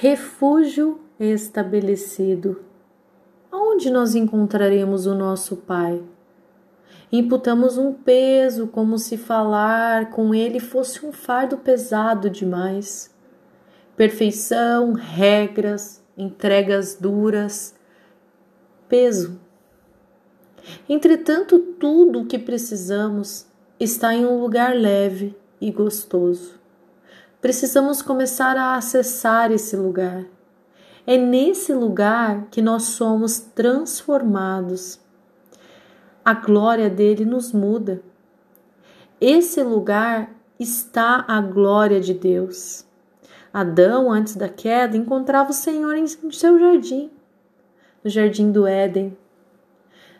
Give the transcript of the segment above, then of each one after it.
refúgio estabelecido. Aonde nós encontraremos o nosso Pai? Imputamos um peso como se falar com ele fosse um fardo pesado demais. Perfeição, regras, entregas duras, peso. Entretanto, tudo o que precisamos está em um lugar leve e gostoso. Precisamos começar a acessar esse lugar. É nesse lugar que nós somos transformados a glória dele nos muda. Esse lugar está a glória de Deus. Adão, antes da queda, encontrava o Senhor em seu jardim, no jardim do Éden.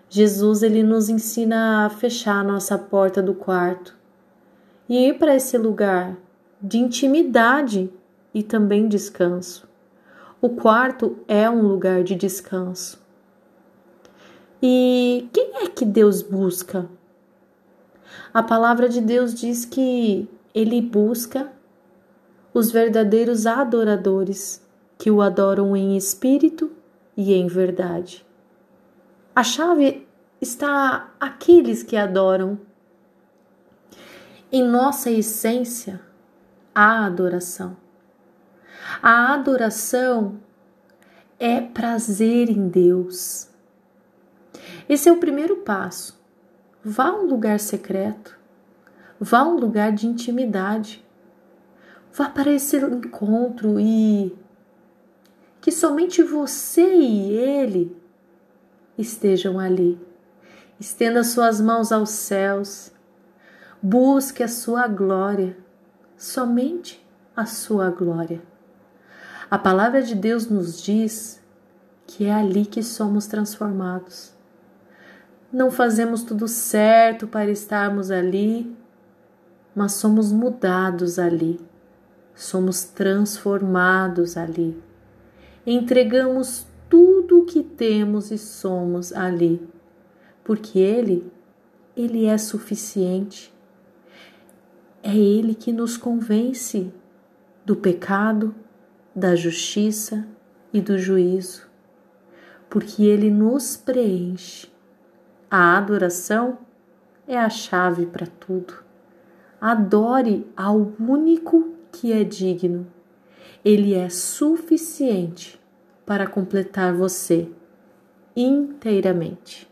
Jesus ele nos ensina a fechar a nossa porta do quarto e ir para esse lugar de intimidade e também descanso. O quarto é um lugar de descanso. E quem é que Deus busca? A palavra de Deus diz que ele busca os verdadeiros adoradores que o adoram em espírito e em verdade. A chave está aqueles que adoram. Em nossa essência, a adoração. A adoração é prazer em Deus esse é o primeiro passo. Vá a um lugar secreto, vá a um lugar de intimidade, vá para esse encontro e que somente você e ele estejam ali. Estenda suas mãos aos céus, busque a sua glória, somente a sua glória. A palavra de Deus nos diz que é ali que somos transformados não fazemos tudo certo para estarmos ali, mas somos mudados ali, somos transformados ali. Entregamos tudo o que temos e somos ali, porque Ele, Ele é suficiente. É Ele que nos convence do pecado, da justiça e do juízo, porque Ele nos preenche a adoração é a chave para tudo. Adore ao único que é digno. Ele é suficiente para completar você inteiramente.